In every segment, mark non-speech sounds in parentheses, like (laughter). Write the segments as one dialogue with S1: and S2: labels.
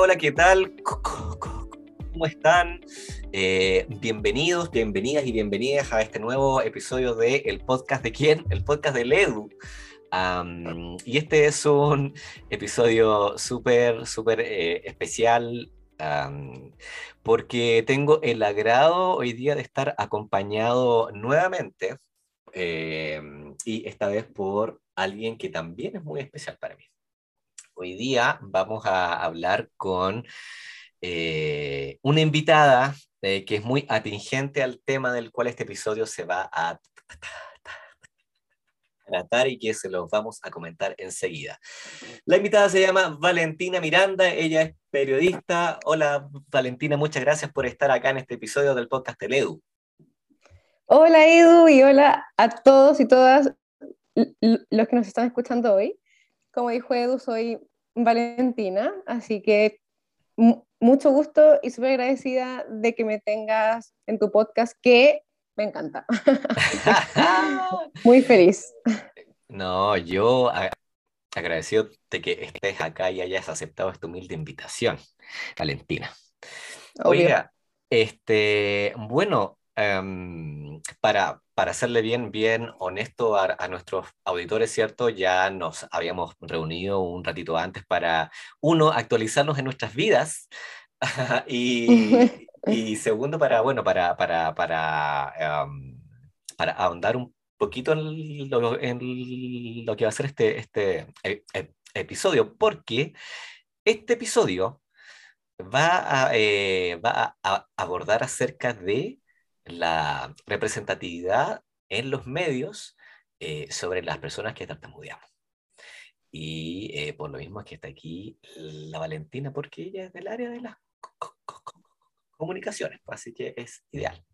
S1: Hola, ¿qué tal? (laughs) ¿Cómo están? Eh, bienvenidos, bienvenidas y bienvenidas a este nuevo episodio de El Podcast de quién? El Podcast de Ledu. y este es un episodio súper, súper eh, especial porque tengo el agrado hoy día de estar acompañado nuevamente em, y esta vez por alguien que también es muy especial para mí. Hoy día vamos a hablar con eh, una invitada eh, que es muy atingente al tema del cual este episodio se va a tratar y que se los vamos a comentar enseguida. La invitada se llama Valentina Miranda, ella es periodista. Hola Valentina, muchas gracias por estar acá en este episodio del podcast del Edu.
S2: Hola Edu y hola a todos y todas los que nos están escuchando hoy. Como dijo Edu, soy Valentina, así que mucho gusto y súper agradecida de que me tengas en tu podcast, que me encanta. (laughs) Muy feliz.
S1: No, yo agradecido de que estés acá y hayas aceptado esta humilde invitación, Valentina. Oiga, este, bueno, em, para, para serle bien, bien honesto a, nuestros auditores, ¿cierto? Ya nos habíamos reunido un ratito antes para, uno, actualizarnos en nuestras vidas (laughs) y, (laughs) y, segundo, para, bueno, para, para, para, um, para ahondar un poquito en lo, en lo, que va a ser este, este e, e, episodio, porque este episodio va a, eh, va a abordar acerca de la representatividad en los medios eh, sobre las personas que tartamudeamos. Y eh, por lo mismo es que está aquí la Valentina, porque ella es del área de las comunicaciones, pues, así que es ideal.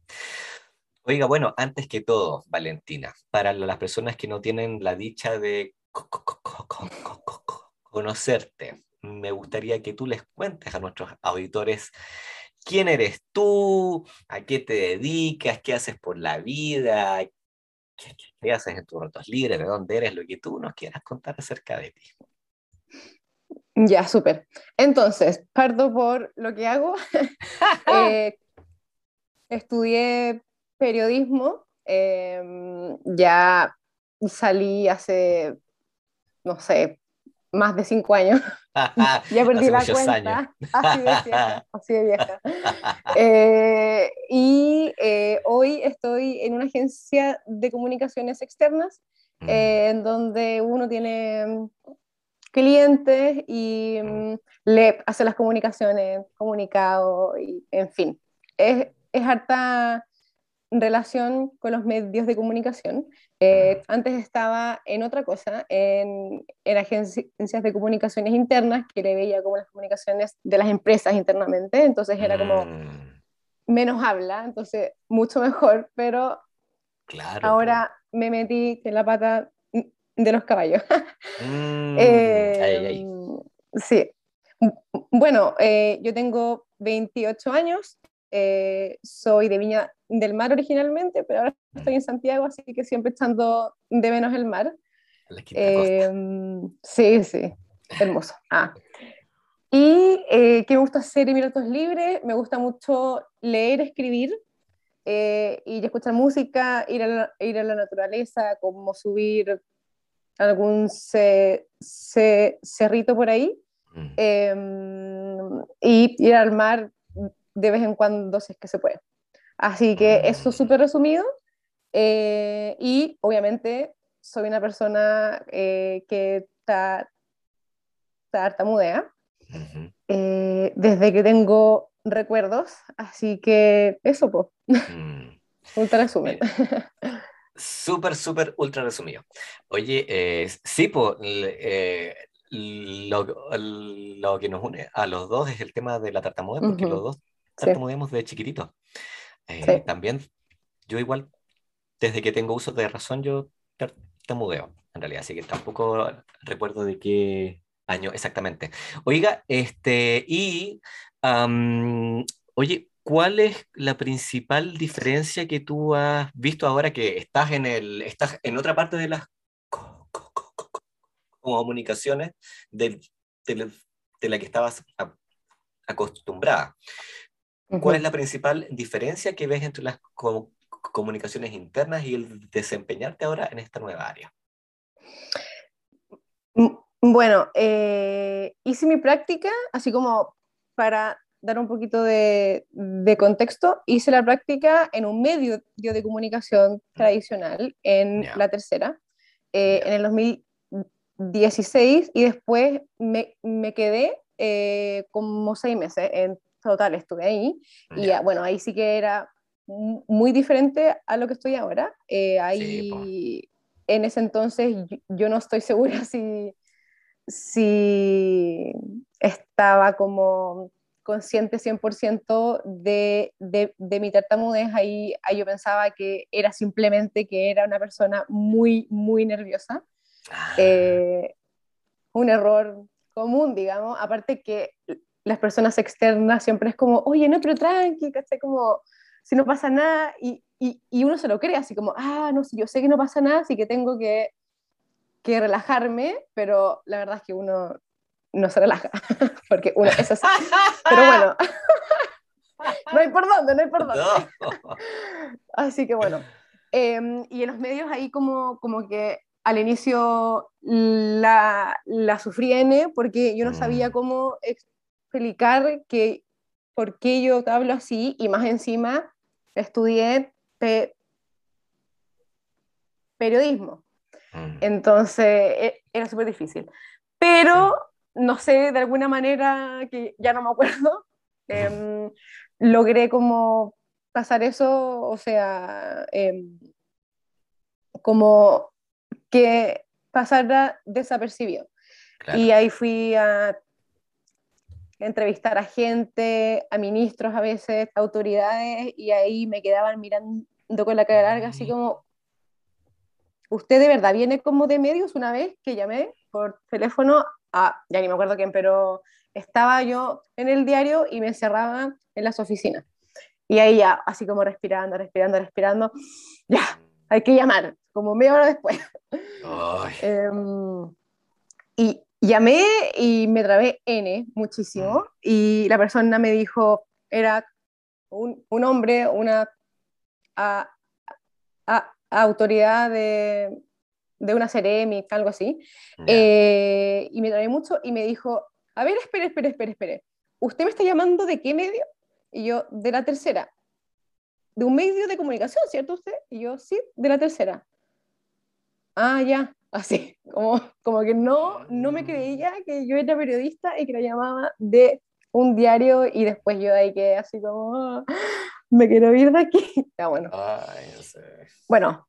S1: Oiga, bueno, antes que todo, Valentina, para las personas que no tienen la dicha de conocerte, me gustaría que tú les cuentes a nuestros auditores quién eres tú, a qué te dedicas, qué haces por la vida, qué, haces en tus ratos libres, de dónde eres, lo que tú nos quieras contar acerca de ti.
S2: Ya, súper. Entonces, parto por lo que hago. (laughs) (laughs) Eh, estudié periodismo, em, ya salí hace, no sé, más de cinco años. (laughs) ya perdí la cuenta. (laughs) Así de vieja. Así de vieja. (laughs) Eh, y eh, hoy estoy en una agencia de comunicaciones externas, mm. eh, en donde uno tiene mm, clientes y mm, le hace las comunicaciones, comunicado, y, en fin. Es, es harta relación con los medios de comunicación. Eh, antes estaba en otra cosa, en, en, agencias de comunicaciones internas, que le veía como las comunicaciones de las empresas internamente, entonces era como mm. menos habla, entonces mucho mejor, pero claro, ahora me metí en la pata de los caballos. Mm. (laughs) Eh, sí. Bueno, eh, yo tengo 28 años, soy de Viña del mar originalmente, pero ahora estoy en Santiago, así que siempre echando de menos el mar. Eh, sí, sí, hermoso. Ah. Y eh, ¿qué me gusta hacer en mis ratos libres? Me gusta mucho leer, escribir eh, y escuchar música, ir a, la, ir a la naturaleza, como subir algún cerrito por ahí em, y ir al mar de vez en cuando si es que se puede. Así que eso es súper resumido. Eh, y obviamente soy una persona eh, que está tartamudea eh, desde que tengo recuerdos. Así que eso, pues. (laughs) ultra resumen.
S1: Súper, súper, ultra resumido. Oye, sí, pues, lo, lo, que nos une a los dos es el tema de la tartamudez, porque los dos tartamudeamos de chiquititos. Eh, también, yo igual, desde que tengo uso de razón, yo tartamudeo, en realidad, así que tampoco recuerdo de qué año exactamente. Oiga, este, y, oye, ¿cuál es la principal diferencia que tú has visto ahora que estás en, el, estás en otra parte de las comunicaciones de, de, la que estabas acostumbrada. ¿Cuál es la principal diferencia que ves entre las comunicaciones internas y el desempeñarte ahora en esta nueva área?
S2: Mm, bueno, eh, hice mi práctica, así como para dar un poquito de, contexto, hice la práctica en un medio de comunicación tradicional, en la tercera, eh, en el 2016, y después me, me quedé eh, como seis meses, en total estuve ahí, y bueno, ahí sí que era muy diferente a lo que estoy ahora. Eh, ahí, en ese entonces, yo, no estoy segura (laughs) si, si estaba como consciente 100% de, de, de, mi tartamudez, ahí, ahí, yo pensaba que era simplemente que era una persona muy, muy nerviosa. Ah. Eh, un error común, digamos, aparte que las personas externas siempre es como, oye, no, pero tranqui, ¿cachai? Como, si no pasa nada, y, y, y, uno se lo cree, así como, ah, no, yo sé que no pasa nada, así que tengo que, que relajarme, pero la verdad es que uno no se relaja, (laughs) porque uno es así. Pero bueno, (laughs) no hay por dónde, no hay por dónde. (laughs) Así que bueno. Em, y en los medios ahí como, como que al inicio la, la sufrí N porque yo no sabía mm. cómo explicar que por qué yo hablo así y más encima estudié periodismo. Mm. Entonces e, era súper difícil. Pero no sé, de alguna manera, que ya no me acuerdo, (laughs) em, logré como pasar eso, o sea, em, como que pasara desapercibido. Y ahí fui a entrevistar a gente, a ministros a veces, autoridades, y ahí me quedaban mirando con la cara larga, así como, ¿usted de verdad viene como de medios una vez que llamé por teléfono a, ya ni me acuerdo quién, pero estaba yo en el diario y me encerraba en las oficinas. Y ahí ya, así como respirando, respirando, respirando, ya, hay que llamar, como media hora después. (laughs) Em, y llamé y me trabé N muchísimo y la persona me dijo, era un, un hombre, una a, autoridad de, de una Ceremi, algo así, eh, y me trabé mucho y me dijo, a ver, espere, espere, espere, espere, ¿usted me está llamando de qué medio? Y yo, de la tercera. De un medio de comunicación, ¿cierto usted? Y yo, sí, de la tercera. Ah, ya, así, como, como que no, no me creía que yo era periodista y que la llamaba de un diario y después yo ahí quedé así como, ah, me quiero ir de aquí. (laughs) Ya, bueno. Ay, no sé. Bueno,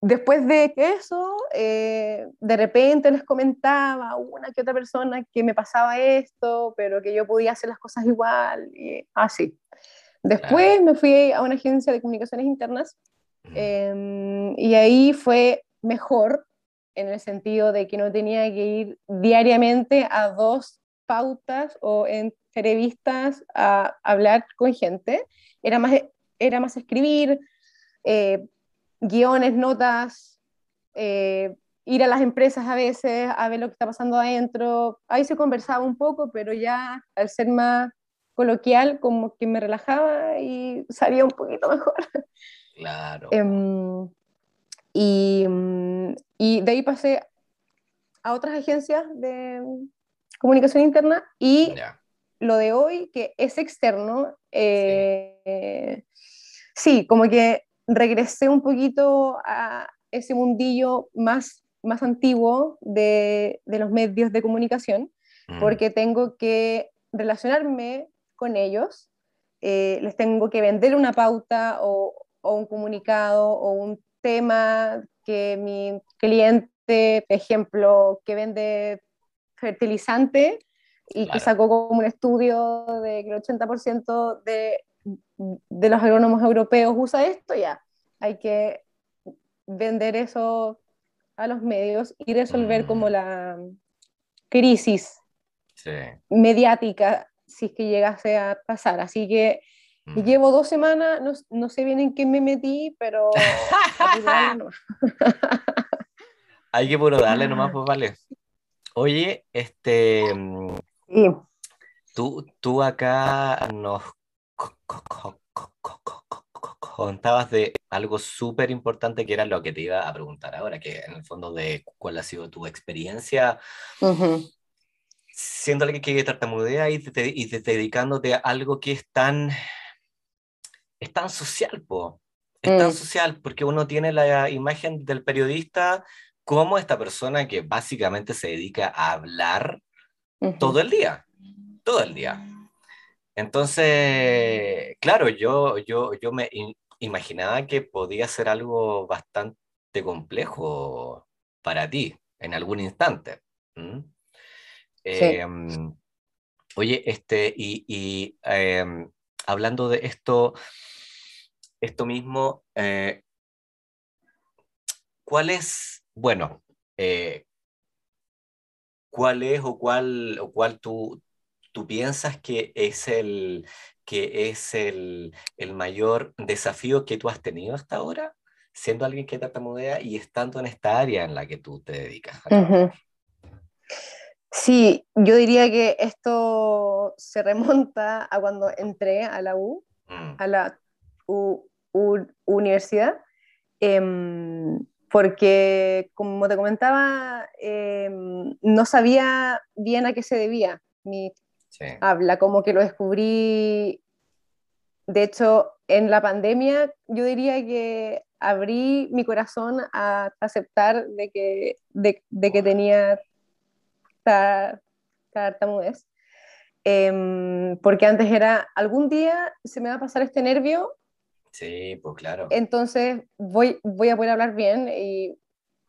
S2: después de eso, eh, de repente les comentaba una que otra persona que me pasaba esto, pero que yo podía hacer las cosas igual, y así. Después me fui a una agencia de comunicaciones internas em, y ahí fue mejor en el sentido de que no tenía que ir diariamente a dos pautas o entrevistas a hablar con gente, era más, era más escribir, eh, guiones, notas, eh, ir a las empresas a veces a ver lo que está pasando adentro. Ahí se conversaba un poco, pero ya al ser más coloquial, como que me relajaba y salía un poquito mejor.
S1: Claro. (laughs)
S2: Em, y, y, de ahí pasé a otras agencias de comunicación interna y lo de hoy, que es externo, eh, sí, como que regresé un poquito a ese mundillo más, más antiguo de, de los medios de comunicación, mm. porque tengo que relacionarme con ellos, eh, les tengo que vender una pauta o, o, un comunicado o un tema que mi cliente, ejemplo, que vende fertilizante y que sacó como un estudio de que el 80% de de los agrónomos europeos usa esto, ya hay que vender eso a los medios y resolver como mm. la crisis mediática si es que llegase a pasar. Así que mm. llevo dos semanas, no, no, sé bien en qué me metí, pero
S1: hay que puro darle nomás, pues vale. Oye, este... Sí tú, tú acá nos contabas de algo súper importante que era lo que te iba a preguntar ahora, que en el fondo de cuál ha sido tu experiencia siendo alguien que tartamudea y, te, y dedicándote a algo que es tan, es tan social, po. Es tan mm. social porque uno tiene la imagen del periodista como esta persona que básicamente se dedica a hablar todo el día, todo el día. Entonces, claro, yo, yo, yo me imaginaba que podía ser algo bastante complejo para ti en algún instante. Em, oye, este, y, em, hablando de esto, esto mismo, eh, ¿cuál es, bueno, eh, cuál es o cuál, o cuál tú, tú piensas que es el, que es el, el, mayor desafío que tú has tenido hasta ahora, siendo alguien que tartamudea y estando en esta área en la que tú te dedicas?
S2: Sí, yo diría que esto se remonta a cuando entré a la U, mm. a la universidad, em, porque como te comentaba, em, no sabía bien a qué se debía mi habla, como que lo descubrí, de hecho, en la pandemia yo diría que abrí mi corazón a aceptar de que, de, de que tenía tartamudez. Eh, porque antes era, algún día se me va a pasar este nervio.
S1: Sí, pues claro.
S2: Entonces voy, voy a poder hablar bien y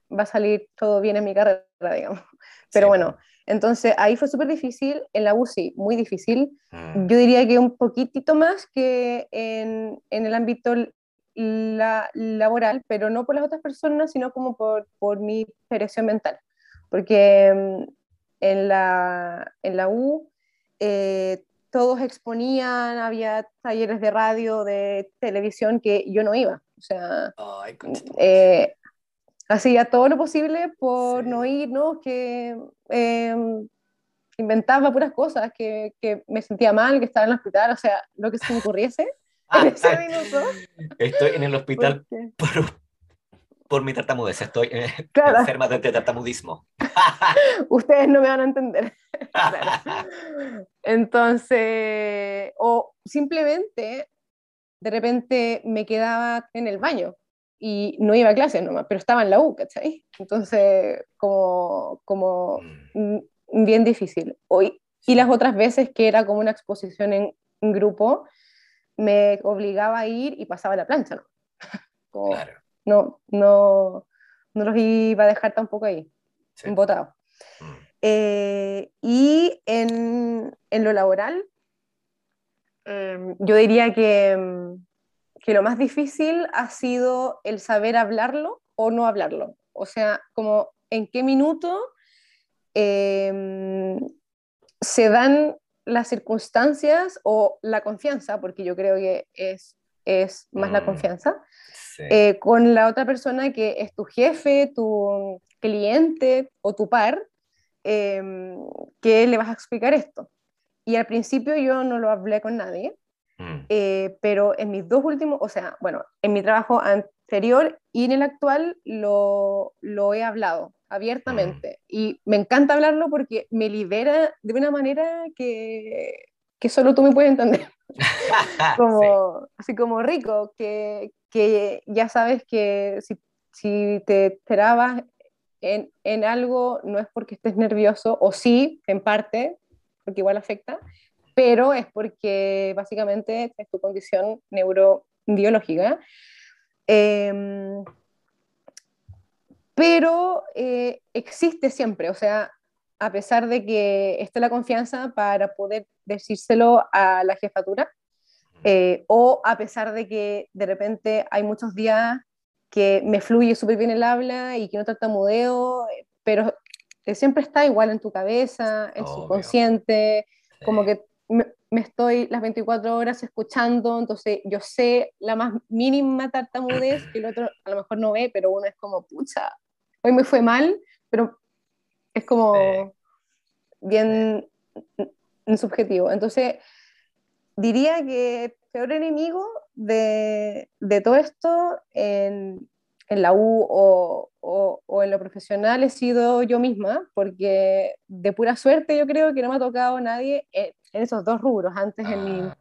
S2: va a salir todo bien en mi carrera, digamos. Pero bueno, entonces ahí fue súper difícil, en la UCI muy difícil. Mm. Yo diría que un poquitito más que en, en el ámbito la, laboral, pero no por las otras personas, sino como por, por mi expresión mental. Porque mm, en la, en la U, eh, todos exponían, había talleres de radio, de televisión que yo no iba. O sea, eh, hacía todo lo posible por no ir, ¿no? Que em, inventaba puras cosas, que, que, me sentía mal, que estaba en el hospital, o sea, lo que se me ocurriese. en ese minuto.
S1: Estoy en el hospital por, por mi tartamudez, estoy eh, (laughs) enferma de tartamudismo. (laughs)
S2: Ustedes no me van a entender. (laughs) Entonces, o simplemente de repente me quedaba en el baño y no iba a clases nomás, pero estaba en la U, ¿cachai? Entonces, como, como mm. bien difícil. Hoy, y las otras veces que era como una exposición en, grupo, me obligaba a ir y pasaba la plancha, ¿no? claro no, no, no los iba a dejar tampoco ahí, sí. Mm. Eh, y en, en, lo laboral, em, yo diría que, em, que, lo más difícil ha sido el saber hablarlo o no hablarlo. O sea, como en qué minuto em, se dan las circunstancias o la confianza, porque yo creo que es, es más la mm. Eh, con la otra persona que es tu jefe, tu cliente o tu par, eh, que le vas a explicar esto. Y al principio yo no lo hablé con nadie, mm. eh, pero en mis dos últimos, o sea, bueno, en mi trabajo anterior y en el actual lo, lo he hablado abiertamente. Mm. Y me encanta hablarlo porque me libera de una manera que, que solo tú me puedes entender. (laughs) como, Así como rico, que, que ya sabes que si, si te trabas en, en, algo no es porque estés nervioso, o sí, en parte, porque igual afecta, pero es porque básicamente es tu condición neurobiológica. Em, pero eh, existe siempre, o sea, a pesar de que esté la confianza para poder decírselo a la jefatura, eh, o a pesar de que de repente hay muchos días que me fluye súper bien el habla y que no tartamudeo, pero que siempre está igual en tu cabeza, en su consciente, como que me, estoy las 24 horas escuchando, entonces yo sé la más mínima tartamudez (clears throat) que el otro a lo mejor no ve, pero uno es como, pucha, hoy me fue mal, pero es como bien subjetivo. Entonces, diría que el peor enemigo de, de todo esto en, en la U o, o, o, en lo profesional he sido yo misma, porque de pura suerte yo creo que no me ha tocado nadie en, en esos dos rubros. Antes en mi
S1: Ah,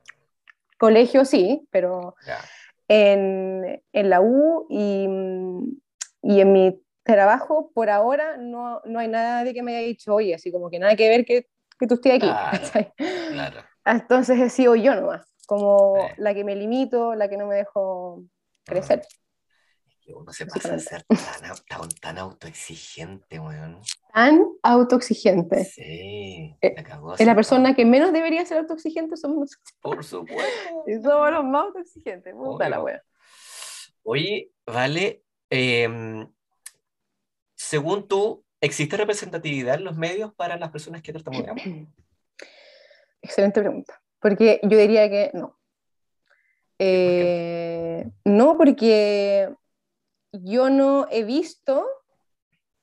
S2: colegio sí, pero en, en la U y, y en mi trabajo por ahora no, no hay nadie que me haya dicho, oye, así como que nada que ver que, que tú estés aquí.
S1: Claro.
S2: Entonces he sido yo nomás, como
S1: Sí.
S2: la que me limito, la que no me dejo crecer.
S1: Que uno se pasa a ser tan, tan, tan autoexigente, weón.
S2: Tan autoexigente.
S1: Sí,
S2: Eh,
S1: la cagó
S2: Es la persona que menos debería ser autoexigente somos nosotros.
S1: Por supuesto. (laughs)
S2: Y somos los más autoexigentes. Puta la wea.
S1: Oye, vale, em, según tú, ¿existe representatividad en los medios para las personas que tartamudeamos? (clears throat)
S2: Excelente pregunta. Porque yo diría que no. Eh, no, porque yo no he visto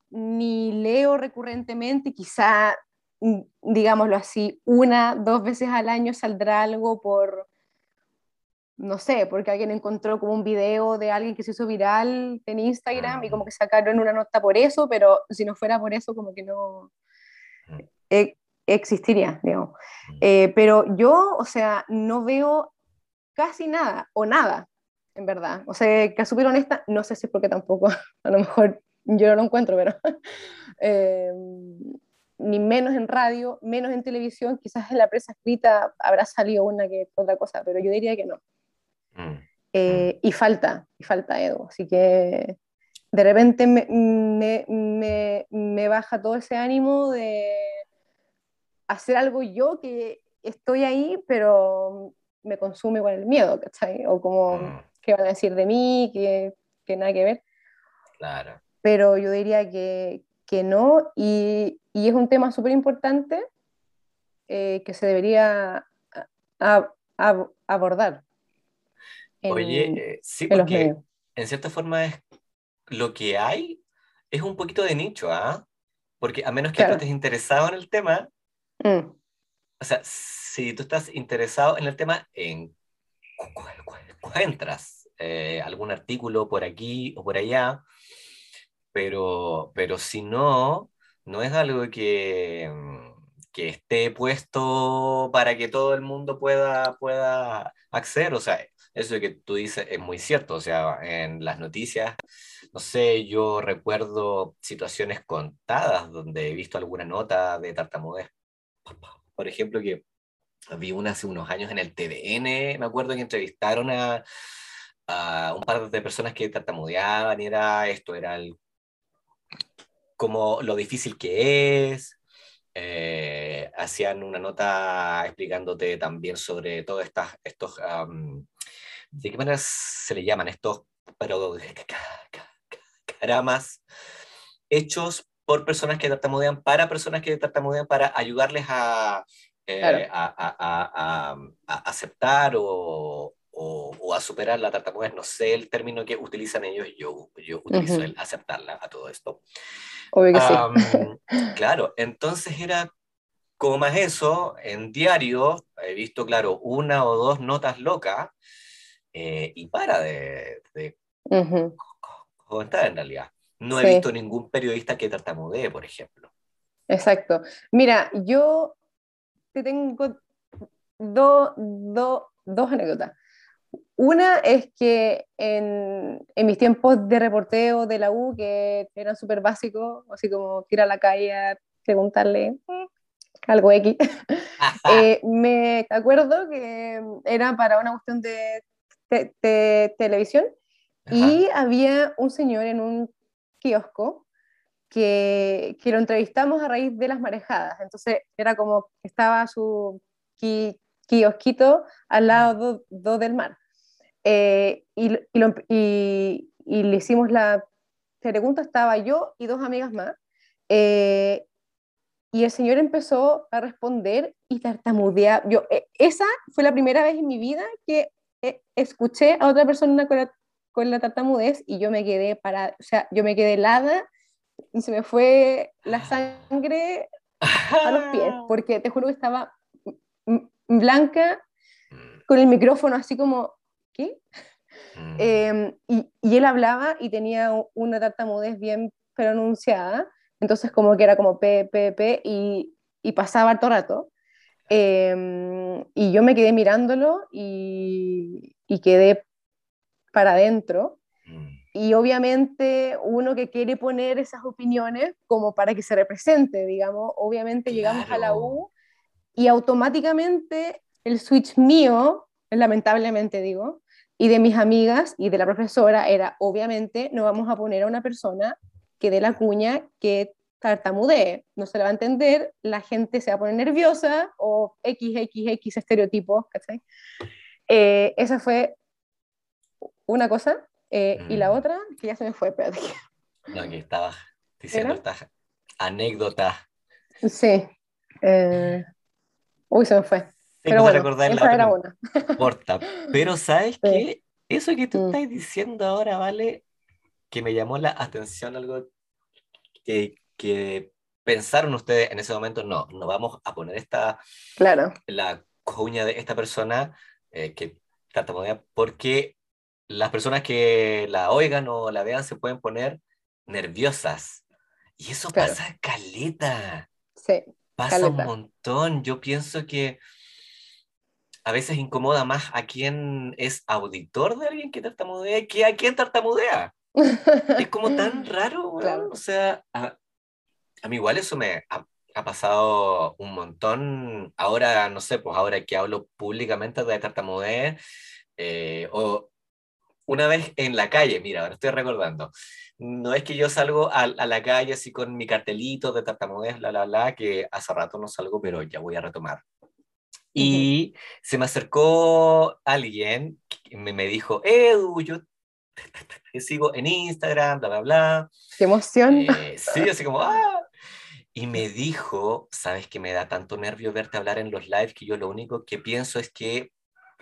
S2: ni leo recurrentemente, quizá, mm, digámoslo así, una, dos veces al año saldrá algo por, no sé, porque alguien encontró como un video de alguien que se hizo viral en Instagram y como que sacaron una nota por eso, pero si no fuera por eso, como que no
S1: Mm.
S2: eh, existiría, digamos. Eh, pero yo, o sea, no veo casi nada, o nada, en verdad. O sea, que a súper honesta, no sé si es porque tampoco, (laughs) a lo mejor yo no lo encuentro, pero (laughs) eh, ni menos en radio, menos en televisión, quizás en la prensa escrita habrá salido una que otra cosa, pero yo diría que no.
S1: Mm,
S2: Eh, y falta, y falta Edu, así que de repente me, me, me, me baja todo ese ánimo de hacer algo yo que estoy ahí, pero me consume con el miedo, ¿cachai? O como,
S1: mm,
S2: ¿qué van a decir de mí? Que, que nada que ver.
S1: claro.
S2: Pero yo diría que, que no, y, y es un tema súper importante eh, que se debería abordar. en-
S1: Oye, eh, sí,
S2: en
S1: porque en cierta forma es lo que hay es un poquito de nicho, ¿ah? Porque a menos que tú
S2: Claro.
S1: estés interesado en el tema,
S2: Mm,
S1: o sea, si tú estás interesado en el tema, en, cu- cu- cu- encuentras eh, algún artículo por aquí o por allá, pero, pero si no, no es algo que, que esté puesto para que todo el mundo pueda, pueda acceder. O sea, eso que tú dices es muy cierto. O sea, en las noticias, no sé, yo recuerdo situaciones contadas donde he visto alguna nota de tartamudez. Por ejemplo, que vi una hace unos años en el TVN, me acuerdo que entrevistaron a, un par de personas que tartamudeaban y era esto, era el, como lo difícil que es. eh, hacían una nota explicándote también sobre todos estos, ¿de qué manera se le llaman estos pero, caramas hechos por personas que tartamudean para personas que tartamudean para ayudarles a, eh,
S2: Claro.
S1: a, a- a- aceptar o, o- o a superar la tartamudez. No sé el término que utilizan ellos, yo, yo utilizo el aceptarla a todo esto.
S2: Obvio que sí. (laughs)
S1: Claro, entonces era como más eso, en diario he visto, claro, una o dos notas locas eh, y para de, de
S2: Ujú.
S1: comentar en realidad. No he
S2: Sí.
S1: visto ningún periodista que tartamudee, por ejemplo.
S2: Exacto. Mira, yo te tengo do- do- dos anécdotas. Una es que en, en mis tiempos de reporteo de la U, que eran súper básicos, así como ir a la calle a preguntarle mm, algo X, (laughs) eh, me acuerdo que era para una cuestión de te- te- televisión y había un señor en un kiosco que, que lo entrevistamos a raíz de las marejadas. Entonces era como estaba su ki- kiosquito al lado do- do del mar. Eh, y, y le hicimos la pregunta, estaba yo y dos amigas más. eh, y el señor empezó a responder y tartamudear. Yo, eh, esa fue la primera vez en mi vida que eh, escuché a otra persona con la, con la tartamudez y yo me quedé para, o sea, yo me quedé helada y se me fue la sangre a los pies, porque te juro que estaba blanca, con el micrófono así como, ¿qué? Mm. Em, y, y, él hablaba y tenía una tartamudez bien pronunciada, entonces como que era como P, P, P, y, y pasaba todo rato. Em, y yo me quedé mirándolo y, y quedé para adentro. Mm. Y obviamente uno que quiere poner esas opiniones como para que se represente, digamos, obviamente llegamos a la U y automáticamente el switch mío, lamentablemente digo, y de mis amigas y de la profesora era, obviamente, no vamos a poner a una persona que dé la cuña que tartamudee, no se le va a entender, la gente se va a poner nerviosa o XXX estereotipos, ¿cachai? Eh, esa fue una cosa. Eh, y la mm. otra, que ya se me fue, espérate. (laughs)
S1: No, que estaba diciendo esta anécdota.
S2: Sí. Eh, uy, se me fue. Pero bueno, esa era una. (laughs)
S1: Importa. Pero ¿sabes qué? Eso que tú mm. estás diciendo ahora, ¿vale? Que me llamó la atención algo que, que pensaron ustedes en ese momento, no, no vamos a poner esta,
S2: claro.
S1: la cuña de esta persona eh, que tartamudea, porque las personas que la oigan o la vean se pueden poner nerviosas. Y eso pasa caleta.
S2: Sí.
S1: Pasa un montón. Yo pienso que a veces incomoda más a quien es auditor de alguien que tartamudea que a quien tartamudea. es como tan (laughs) raro, O sea, a, mí igual eso me ha, pasado un montón. Ahora, no sé, pues ahora que hablo públicamente de tartamudez, eh, o una vez en la calle, mira, ahora estoy recordando, no es que yo salgo a, la calle así con mi cartelito de tartamudez, la, la, la, que hace rato no salgo, pero ya voy a retomar. Y se me acercó alguien, me, me dijo, Edu, yo te sigo en Instagram, bla, bla, bla.
S2: ¡Qué emoción!
S1: Eh, sí, así como, ¡ah! Y me dijo, sabes que me da tanto nervio verte hablar en los lives que yo lo único que pienso es que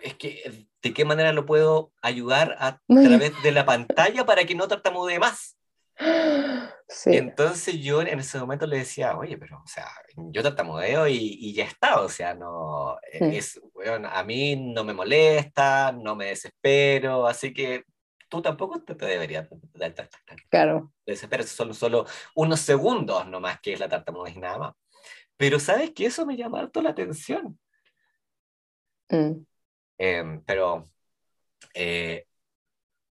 S1: es que, ¿de qué manera lo puedo ayudar a, través de la pantalla para que no tartamudee más? (gasps) Sí. Entonces yo en ese momento le decía, oye, pero, o sea, yo tartamudeo y, y ya está, o sea, no, e, es, bueno, a mí no me molesta, no me desespero, así que tú tampoco te, te deberías
S2: Claro.
S1: Desespero, son solo unos segundos nomás que es la tartamudez y nada más. Pero sabes que eso me llama harto la atención. Mm. Em, pero eh,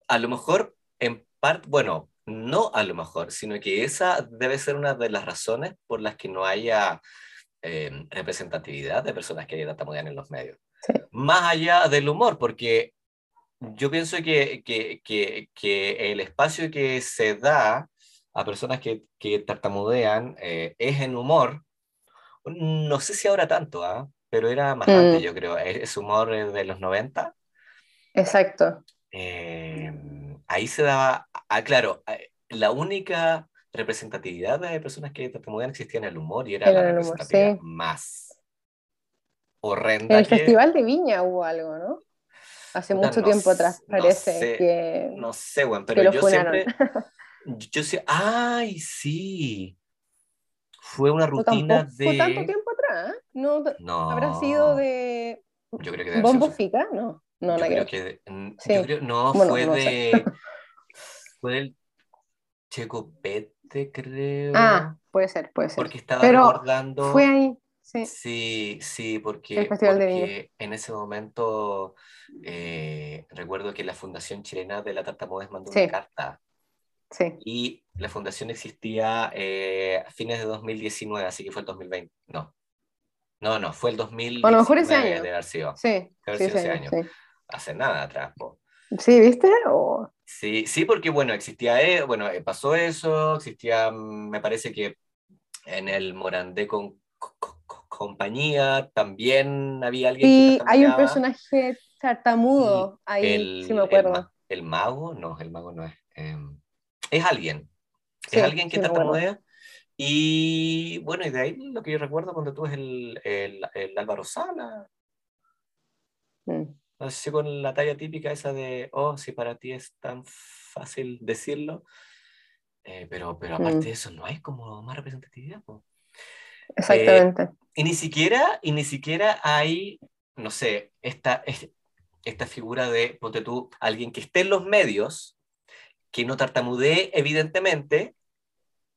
S1: a lo mejor, en parte, bueno, no a lo mejor, sino que esa debe ser una de las razones por las que no haya em, representatividad de personas que tartamudean en los medios. Más allá del humor, porque yo pienso que, que, que, que, el espacio que se da a personas que, tartamudean eh, es en humor. No sé si ahora tanto, ¿ah? Pero era más antes, mm. yo creo. Es humor de los 90.
S2: Exacto.
S1: Eh, ahí se daba, ah, claro, eh, la única representatividad de personas que tartamudean existía en el humor y era la representatividad más horrenda.
S2: En el Festival de Viña hubo algo, ¿no? Hace mucho tiempo atrás, parece. que,
S1: no sé, bueno, pero yo siempre. (laughs) Yo sé, ¡ay, sí! Fue una rutina de.
S2: Fue tanto tiempo atrás. ¿eh? No, no, ¿Habrá sido de.
S1: Yo creo que
S2: ¿Bombo Fica? No.
S1: No,
S2: yo
S1: creo que. Yo creo, no, fue de. (laughs) fue del Checopete, creo.
S2: Ah, puede ser, puede ser.
S1: Porque estaba recordando.
S2: Fue ahí.
S1: Sí, sí, sí porque, porque en ese momento eh, recuerdo que la Fundación Chilena de la Tartamudez mandó una carta y la fundación existía eh, a fines de 2019, así que fue el 2020. No. No, no, fue el 2019 a lo mejor ese año. de haber sido.
S2: Sí.
S1: ese año. Hace nada atrás.
S2: Sí, ¿viste?
S1: Sí, sí, porque bueno, existía, eh, bueno, eh, pasó eso, existía, mm, me parece que en el Morandé con, compañía también había alguien.
S2: Sí, hay un personaje tartamudo ahí, si me acuerdo.
S1: El, mago, no, el mago no es. Em, es alguien. es alguien que tartamudea. Y bueno, y de ahí lo que yo recuerdo cuando tú es el, el, el Álvaro Sala. Mm. Así con la talla típica esa de, oh, si para ti es tan fácil decirlo. Eh, pero, pero aparte mm. de eso, no hay como más representatividad.
S2: Exactamente.
S1: Eh, y ni siquiera, y ni siquiera hay, no sé, esta, esta figura de, ponte tú, alguien que esté en los medios, que no tartamudee, evidentemente,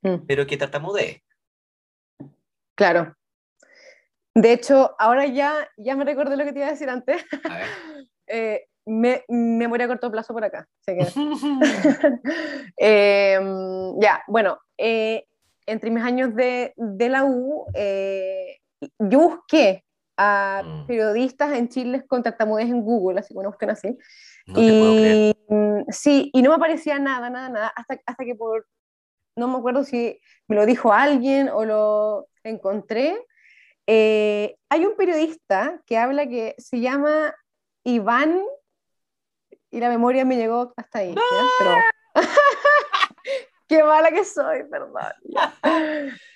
S1: mm. pero que tartamudee.
S2: Claro. De hecho, ahora ya, ya me recordé lo que te iba a decir antes. (laughs) eh, me, memoria a corto plazo por acá. (laughs) (laughs) Em, ya, bueno, eh, entre mis años de, de la U, eh, yo busqué a mm. periodistas en Chile con tartamudez en Google, así que bueno, busquen así. y, Sí, y no me aparecía nada, nada, nada, hasta, hasta que por, no me acuerdo si me lo dijo alguien o lo encontré. Eh, hay un periodista que habla que se llama Iván, y la memoria me llegó hasta ahí, pero... Qué mala que soy, perdón.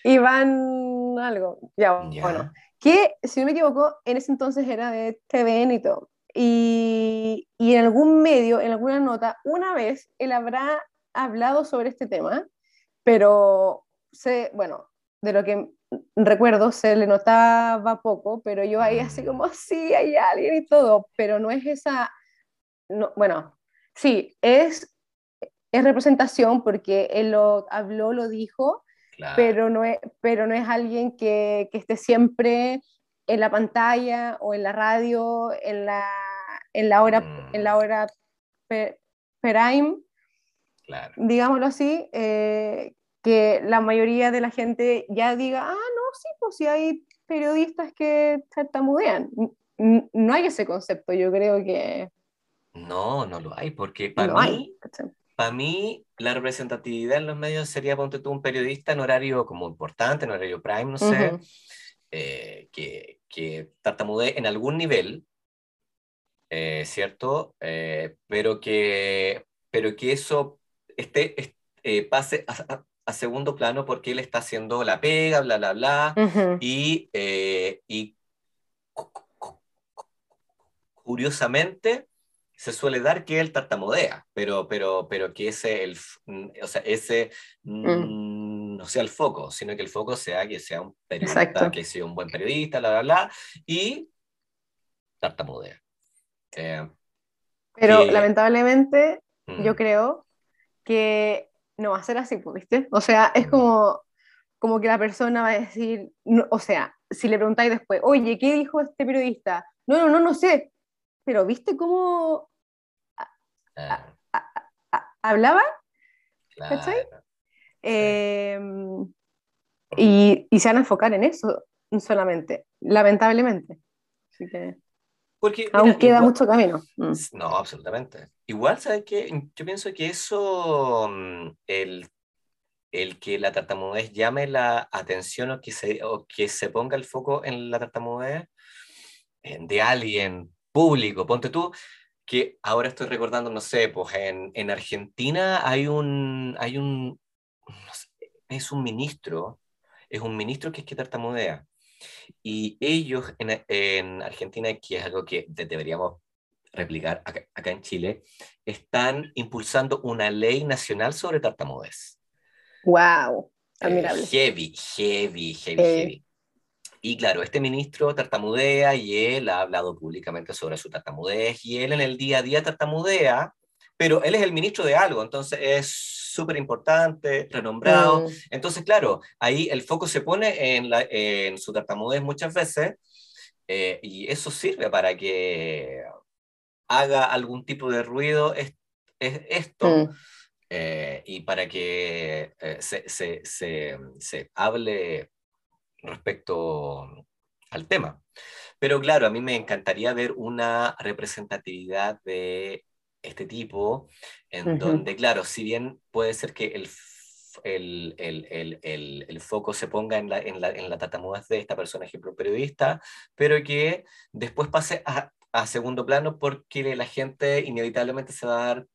S2: Iván (laughs) algo, ya, bueno. Que, si no me equivoco, en ese entonces era de TVN y todo. Y, y, en algún medio, en alguna nota, una vez él habrá hablado sobre este tema, pero sé, bueno, de lo que recuerdo se le notaba poco, pero yo ahí así mm. como, sí, hay alguien y todo, pero no es esa, no, bueno, sí, es, es representación porque él lo habló, lo dijo, pero, no es, pero no es alguien que, que, esté siempre en la pantalla o en la radio, en la, en la hora, en la mm. hora prime, claro. digámoslo así, eh, que la mayoría de la gente ya diga, ah, no, sí, pues si hay periodistas que tartamudean. No hay ese concepto, yo creo que...
S1: No, no lo hay, porque para mí, para mí la representatividad en los medios sería, ponte tú, un periodista en horario como importante, en horario prime, no sé, eh, que, que tartamudee en algún nivel, eh, ¿cierto? Eh, pero, que, pero que eso esté, pase a, a segundo plano porque él está haciendo la pega, bla, bla, bla, y, eh, y curiosamente se suele dar que él tartamudea, pero, pero, pero que ese, el, mm, o sea, ese mm. no sea el foco, sino que el foco sea que sea un periodista, que sea un buen periodista, bla, bla, bla, y tartamudea.
S2: Eh, pero lamentablemente, yo mm. creo que no va a ser así, pues, ¿viste? O sea, es como, como que la persona va a decir, o sea, si le preguntáis después, oye, ¿qué dijo este periodista? No, no, no, no sé, pero ¿viste cómo hablaba? Em, y, y, se van a enfocar en eso solamente, lamentablemente. Así que... Porque, Aún queda mucho camino.
S1: Mm. No, absolutamente. Igual, ¿sabes qué? Yo pienso que eso, mm, el, el que la tartamudez llame la atención o que se, o que se ponga el foco en la tartamudez de alguien público, ponte tú, que ahora estoy recordando, no sé, pues en, en Argentina hay un, hay un, es un ministro, es un ministro que es que tartamudea. Y ellos en, en Argentina, que es algo que deberíamos replicar acá, acá, en Chile, están impulsando una ley nacional sobre tartamudez.
S2: ¡Wow!
S1: Eh, admirable. heavy, heavy, heavy, eh. heavy. Y claro, este ministro tartamudea y él ha hablado públicamente sobre su tartamudez y él en el día a día tartamudea, pero él es el ministro de algo, entonces es súper importante, renombrado. Mm. Entonces, claro, ahí el foco se pone en, la, en su tartamudez muchas veces eh, y eso sirve para que haga algún tipo de ruido es, esto mm. eh, y para que eh, se, se, se, se hable respecto al tema. Pero claro, a mí me encantaría ver una representatividad de este tipo, en donde, claro, si bien puede ser que el, el, el, el, el foco se ponga en la, en la, en la tatamudez de esta persona, ejemplo, periodista, pero que después pase a, a, segundo plano porque la gente inevitablemente se va a dar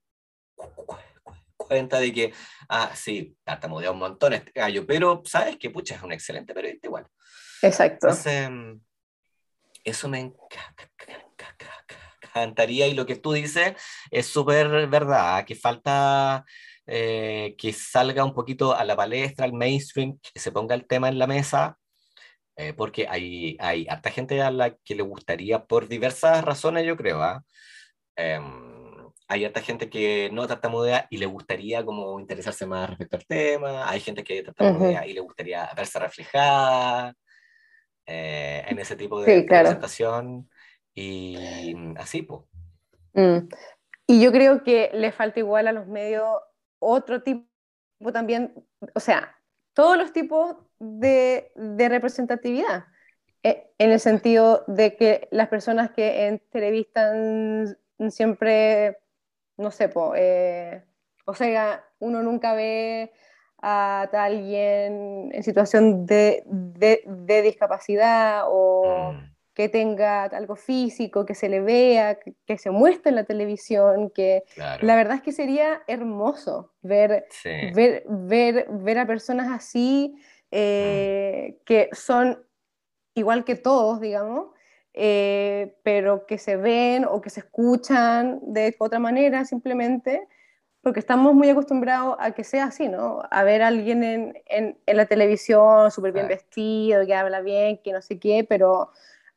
S1: cuenta de que, ah, sí, tartamudea un montón este gallo, pero sabes que, pucha, es un excelente periodista igual.
S2: Exacto.
S1: Entonces, eso me encanta encantaría y lo que tú dices es súper verdad, que falta eh, que salga un poquito a la palestra, al mainstream, que se ponga el tema en la mesa, eh, porque hay, hay harta gente a la que le gustaría, por diversas razones, yo creo, ¿ah? Hay harta gente que no tartamudea y le gustaría como interesarse más respecto al tema, hay gente que tartamudea y le gustaría verse reflejada eh, en ese tipo de presentación y así, pues.
S2: Y yo creo que le falta igual a los medios otro tipo también, o sea, todos los tipos de, representatividad, eh, en el sentido de que las personas que entrevistan siempre, no sé, eh, o sea, uno nunca ve a alguien en situación de, discapacidad o mm. que tenga algo físico, que se le vea, que, se muestre en la televisión, que la verdad es que sería hermoso ver, ver, ver, ver, a personas así eh, mm. que son igual que todos, digamos, eh, pero que se ven o que se escuchan de otra manera simplemente, porque estamos muy acostumbrados a que sea así, ¿no? A ver a alguien en, en, la televisión súper bien vestido, que habla bien, que no sé qué, pero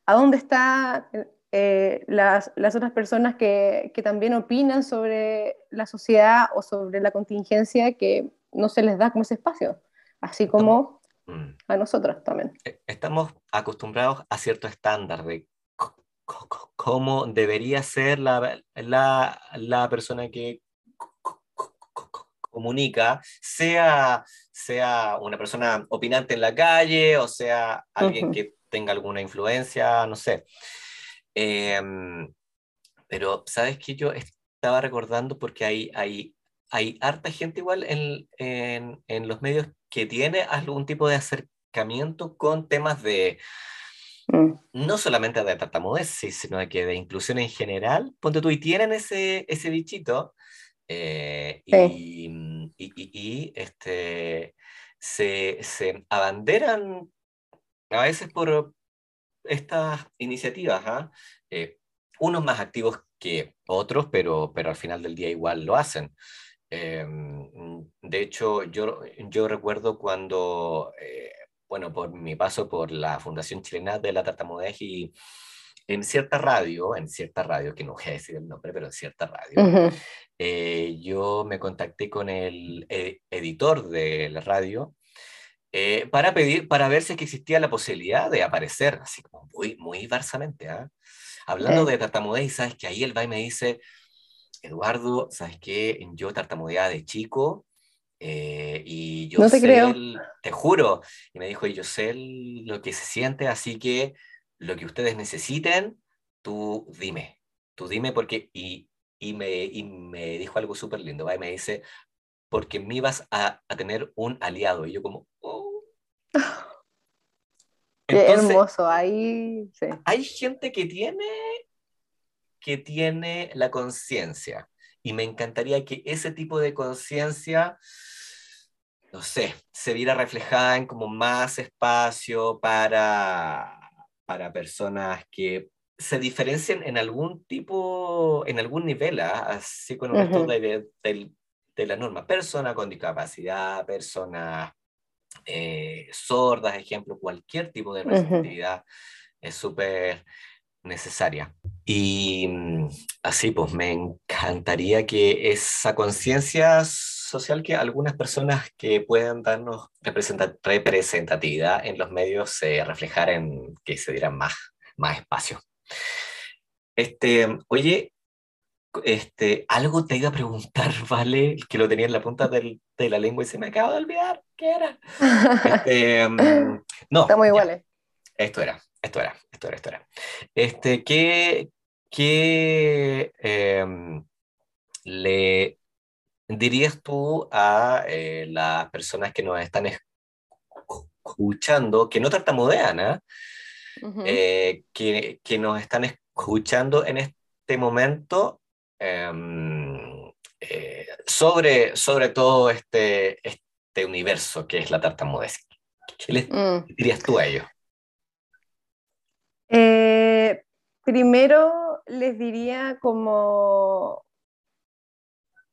S2: ¿A dónde están eh, las, las, otras personas que, que, también opinan sobre la sociedad o sobre la contingencia que no se les da como ese espacio? Así como a nosotros también.
S1: E, estamos acostumbrados a cierto estándar de cómo debería ser la, la, la persona que comunica, sea, sea una persona opinante en la calle o sea alguien que tenga alguna influencia, no sé. Em, pero, ¿sabes qué? Yo estaba recordando porque hay, hay, hay harta gente igual en, en, en los medios que tiene algún tipo de acercamiento con temas de. No solamente de tartamudez, sino que de inclusión en general. Ponte tú y tienen ese, ese bichito eh, y, y, y, este, se, se abanderan a veces por estas iniciativas, ¿ah? eh, unos más activos que otros, pero, pero al final del día igual lo hacen. Em, de hecho, yo, yo recuerdo cuando, eh, bueno, por mi paso por la Fundación Chilena de la Tartamudez y en cierta radio, en cierta radio, que no voy a decir el nombre, pero en cierta radio, eh, yo me contacté con el editor de la radio eh, para pedir, para ver si existía la posibilidad de aparecer, así como muy, muy barsamente, ¿ah? Hablando de tartamudez, sabes que ahí el va y me dice, Eduardo, ¿sabes qué? Yo tartamudeaba de chico eh, y yo
S2: no te
S1: sé,
S2: creo.
S1: te juro, y me dijo, y yo sé lo que se siente, así que lo que ustedes necesiten, tú dime, tú dime porque, y, y, me, y me dijo algo súper lindo, ¿va? y me dice, porque me ibas a, a tener un aliado, y yo como, (laughs)
S2: Qué hermoso, ahí
S1: Hay gente que tiene, que tiene la conciencia y me encantaría que ese tipo de conciencia, no sé, se viera reflejada en como más espacio para, para personas que se diferencien en algún tipo, en algún nivel, ¿ah? así con el resto de, de, la norma. Persona con discapacidad, personas eh, sordas, ejemplo, cualquier tipo de representatividad es súper necesaria. Y mm, así, pues me encantaría que esa conciencia social que algunas personas que puedan darnos representatividad en los medios se reflejara en que se dieran más, más espacio. Este, oye, este, algo te iba a preguntar, (laughs) ¿vale? Que lo tenía en la punta del, de la lengua y se me acaba de olvidar. ¿Qué era? (laughs) Este, mm, no.
S2: Estamos iguales.
S1: Esto era, esto era, esto era, esto era. Este, ¿qué, qué em, le dirías tú a eh, las personas que nos están escuchando, que no tartamudean, ¿eh? eh, que, que nos están escuchando en este momento Em, eh, sobre, sobre todo este, este universo que es la tartamudez. ¿Qué le mm. dirías tú a ellos?
S2: Eh, primero les diría como,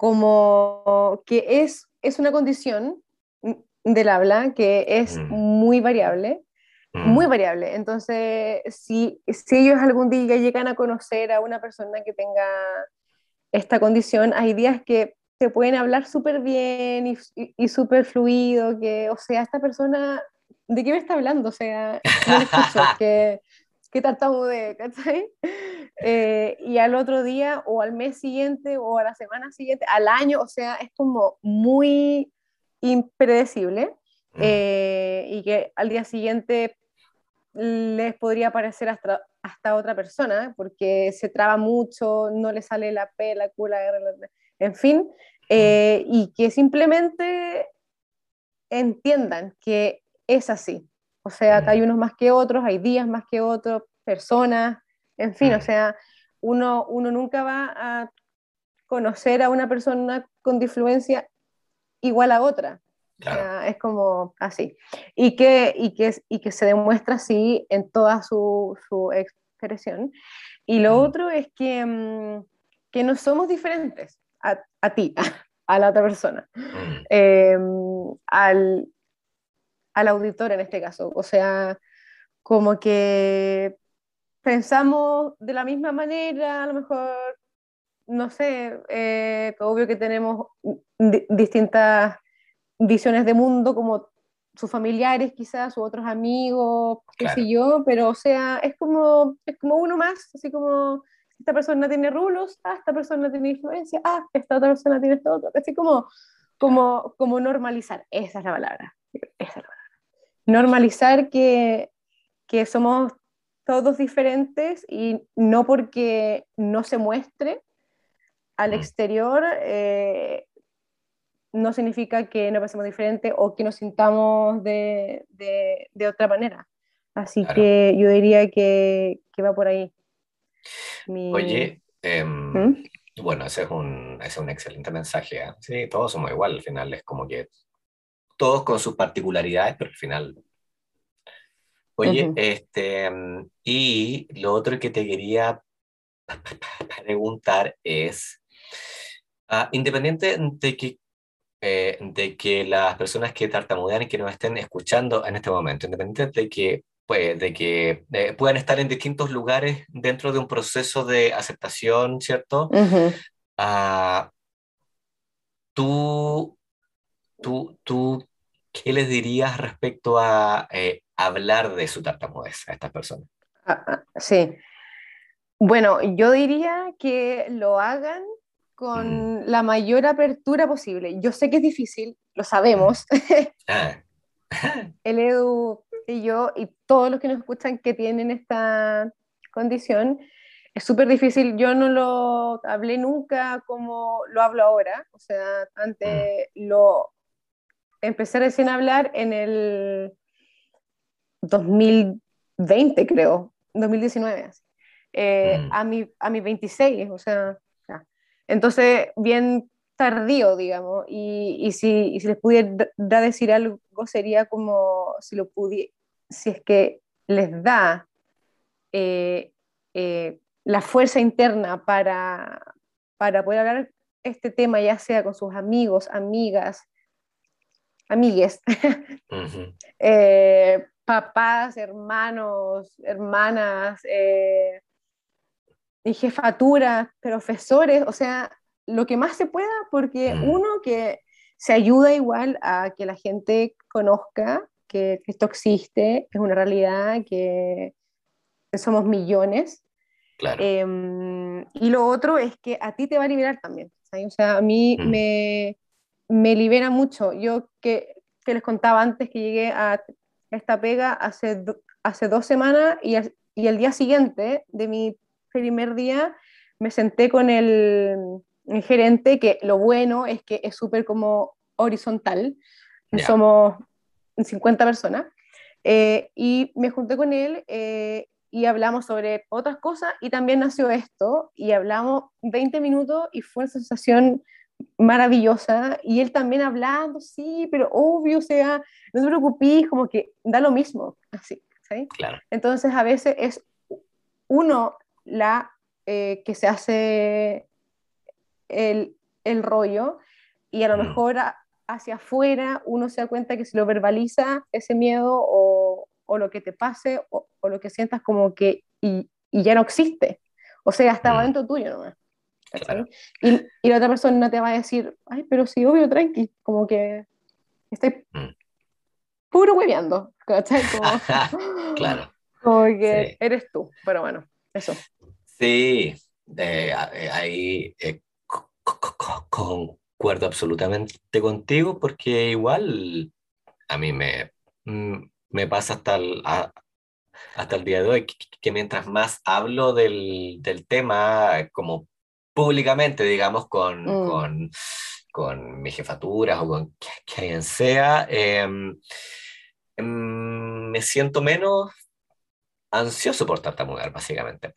S2: como que es, es una condición del habla que es mm. muy variable muy mm. variable. Entonces, si, si ellos algún día llegan a conocer a una persona que tenga esta condición, hay días que se pueden hablar súper bien y, y, súper fluido, que, o sea, esta persona, ¿de qué me está hablando? O sea, no escucho, (laughs) que, que tartamude, ¿cachai? Eh, y al otro día, o al mes siguiente, o a la semana siguiente, al año, o sea, es como muy impredecible. Mm. Eh, y que al día siguiente les podría parecer hasta, hasta otra persona, porque se traba mucho, no le sale la P, la Q, la R, en fin, eh, y que simplemente entiendan que es así. O sea, que hay unos más que otros, hay días más que otros, personas, en fin, o sea, uno, uno nunca va a conocer a una persona con disfluencia igual a otra es como así. Y que, y, que, y que se demuestra así en toda su, su expresión. Y lo otro es que, mm, que no somos diferentes a, a ti, (laughs) a, la otra persona, mm. em, al, al auditor en este caso. O sea, como que pensamos de la misma manera, a lo mejor, no sé, eh, obvio que tenemos distintas visiones de mundo como sus familiares quizás, u otros amigos, qué sé yo, pero o sea, es como, es como uno más, así como esta persona tiene rulos, ah, esta persona tiene influencia, ah, esta otra persona tiene esto otro, así como, como, como normalizar, esa es la palabra, esa es la palabra. Normalizar que, que somos todos diferentes y no porque no se muestre al exterior eh, no significa que no pensemos diferente o que nos sintamos de, de, otra manera. Así que yo diría que, que va por ahí.
S1: Oye, em, ¿Mm? bueno, ese es, un, ese es un excelente mensaje. ¿eh? Sí, todos somos igual, al final es como que todos con sus particularidades, pero al final... Oye, este, em, y lo otro que te quería (laughs) preguntar es, uh, independiente de que eh, de que las personas que tartamudean y que nos estén escuchando en este momento, independientemente de que, pues, de que eh, puedan estar en distintos lugares dentro de un proceso de aceptación, ¿cierto? Ah, tú, tú, tú, ¿qué les dirías respecto a eh, hablar de su tartamudez a estas personas?
S2: Ah, ah, sí. Bueno, yo diría que lo hagan con la mayor apertura posible. Yo sé que es difícil, lo sabemos. (laughs) Ah. (laughs) El Edu y yo y todos los que nos escuchan que tienen esta condición, es súper difícil. Yo no lo hablé nunca como lo hablo ahora. O sea, antes mm. lo empecé recién a hablar en el 2020, creo, 2019, eh, mm. a, mi, a mis 26, o sea, entonces, bien tardío, digamos, y, y, si, si, les pudiera decir algo, sería como si lo pudiera, si es que les da eh, eh, la fuerza interna para, para poder hablar este tema, ya sea con sus amigos, amigas, amigues, eh, papás, hermanos, hermanas, y jefatura, profesores, o sea, lo que más se pueda, porque mm. uno que se ayuda igual a que la gente conozca que esto existe, es una realidad, que somos millones.
S1: Claro.
S2: Em, y lo otro es que a ti te va a liberar también. O sea, a mí mm. me, me, libera mucho. Yo que, que, les contaba antes que llegué a esta pega hace, hace dos semanas y, y el día siguiente de mi primer día me senté con el, gerente, que lo bueno es que es súper como horizontal, somos 50 personas, eh, y me junté con él eh, y hablamos sobre otras cosas y también nació esto y hablamos 20 minutos y fue una sensación maravillosa y él también hablando, sí, pero obvio, o sea, no te preocupes, como que da lo mismo, así, ¿sí?
S1: Claro.
S2: Entonces a veces es uno la eh, que se hace el, el, rollo y a lo mm. mejor hacia afuera uno se da cuenta que si lo verbaliza ese miedo o, o lo que te pase o, lo que sientas como que y, ya no existe. O sea, estaba mm. dentro tuyo nomás. Y, y, la otra persona te va a decir, ay, pero sí, obvio, tranqui, como que estoy mm. puro hueveando, ¿cachai? (laughs)
S1: claro. (laughs)
S2: Como que eres tú, pero bueno, eso.
S1: Sí, eh, ahí eh, concuerdo absolutamente contigo porque igual a mí me, mm, me pasa hasta el, hasta el día de hoy que, mientras más hablo del, del, tema como públicamente, digamos, con, mm. con, con mi jefatura o con quien sea, em, em, me siento menos ansioso por tartamudear, básicamente.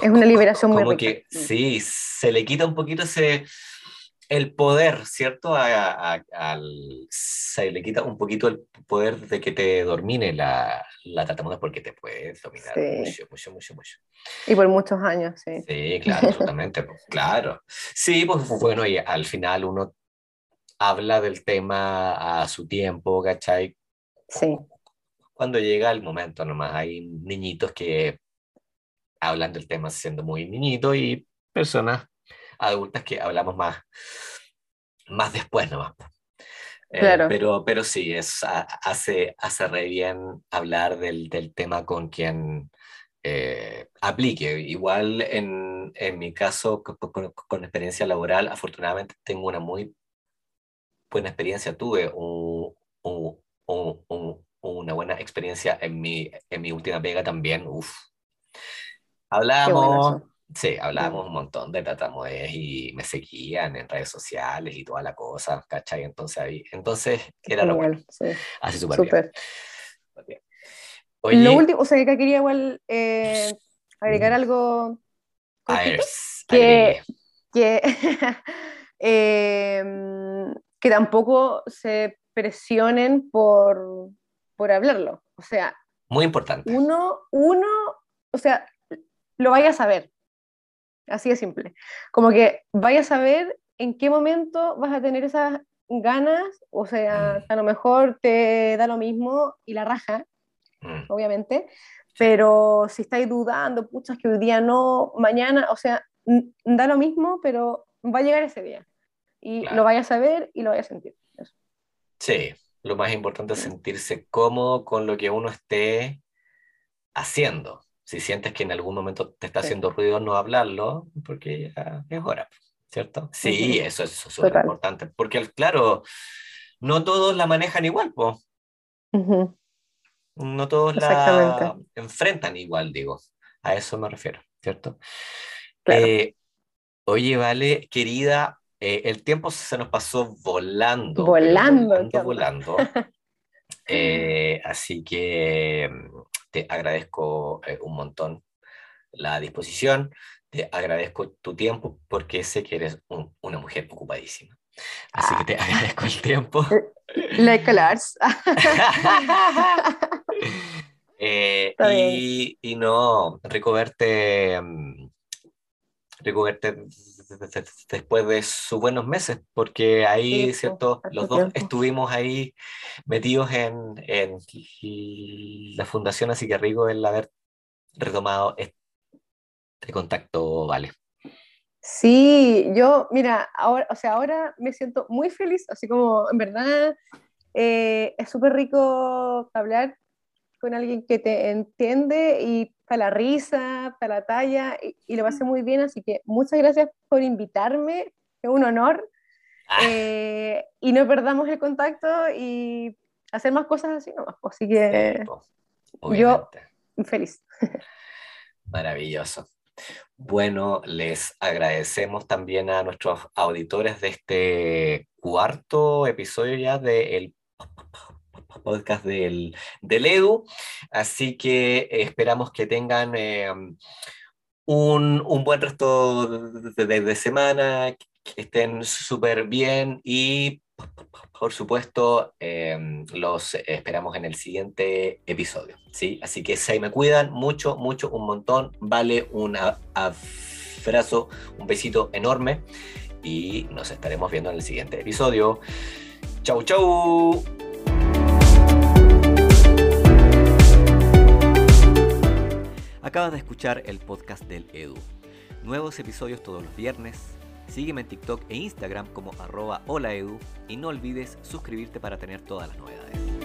S2: Es una liberación muy
S1: Como que sí, se le quita un poquito ese el poder, ¿cierto? A, se le quita un poquito el poder de que te domine la, la tartamudez porque te puedes dominar mucho, mucho, mucho, mucho.
S2: Y por muchos años, sí.
S1: Sí, claro, (laughs) absolutamente, pues, claro. Sí, pues bueno, y al final uno habla del tema a su tiempo, ¿cachai?
S2: Sí.
S1: Cuando llega el momento nomás, hay niñitos que hablan del tema siendo muy niñitos y personas adultas que hablamos más, más después nomás. Eh, claro. pero, pero sí, es, hace, hace re bien hablar del, del tema con quien eh, aplique. Igual en, en mi caso, con, con, experiencia laboral, afortunadamente tengo una muy buena experiencia. Tuve un, un, un, una buena experiencia en mi, en mi última pega también. Uf. Hablamos, Sí, hablábamos un montón de tartamudez y me seguían en redes sociales y toda la cosa, ¿cachai? Entonces ahí, entonces era lo bueno. Así súper
S2: bien. Oye, lo último, o sea, que quería igual eh, (laughs) agregar algo
S1: que,
S2: que, (laughs) em, que tampoco se presionen por, por hablarlo. O sea,
S1: muy importante.
S2: Uno, uno, o sea, lo vaya a saber. Así de simple. Como que vayas a ver en qué momento vas a tener esas ganas, o sea, mm. a lo mejor te da lo mismo y la raja, mm. obviamente, pero si estáis dudando, puchas que hoy día no, mañana, o sea, da lo mismo, pero va a llegar ese día. Y lo vayas a ver y lo vayas a sentir.
S1: Sí, lo más importante es sentirse cómodo con lo que uno esté haciendo si sientes que en algún momento te está haciendo ruido no hablarlo, porque ya es hora, ¿cierto? Sí, eso es súper importante, porque claro, no todos la manejan igual, pues. No todos la enfrentan igual, digo. A eso me refiero, ¿cierto? Eh, oye, vale, querida, eh, el tiempo se nos pasó volando.
S2: Volando.
S1: volando. (laughs) Eh, así que te agradezco eh, un montón la disposición, te agradezco tu tiempo porque sé que eres una mujer ocupadísima. Así que te ah. agradezco el tiempo.
S2: Like Lars. (laughs)
S1: eh, (laughs) y, y, no, rico verte, mm, rico verte después de sus buenos meses, porque ahí, ¿cierto? Los dos estuvimos ahí metidos en, en, la fundación, así que rico el haber retomado este contacto, vale.
S2: Sí, yo, mira, ahora, o sea, ahora me siento muy feliz, así como en verdad eh, es súper rico hablar con alguien que te entiende y para la risa, para la talla, y, lo pasé muy bien, así que muchas gracias por invitarme, es un honor, ah. eh, y no perdamos el contacto y hacer más cosas así nomás, pues, así que yo feliz. (laughs)
S1: Maravilloso. Bueno, les agradecemos también a nuestros auditores de este cuarto episodio ya de El podcast del, del Edu. Así que esperamos que tengan eh, un, un, buen resto de, semana, que estén súper bien y por supuesto, em, los esperamos en el siguiente episodio. ¿sí? Así que se me cuidan mucho, mucho, un montón. Vale un abrazo, un besito enorme y nos estaremos viendo en el siguiente episodio. Chau, chau. Acabas de escuchar el podcast del Edu. Nuevos episodios todos los viernes. Sígueme en TikTok e Instagram como arroba holaedu y no olvides suscribirte para tener todas las novedades.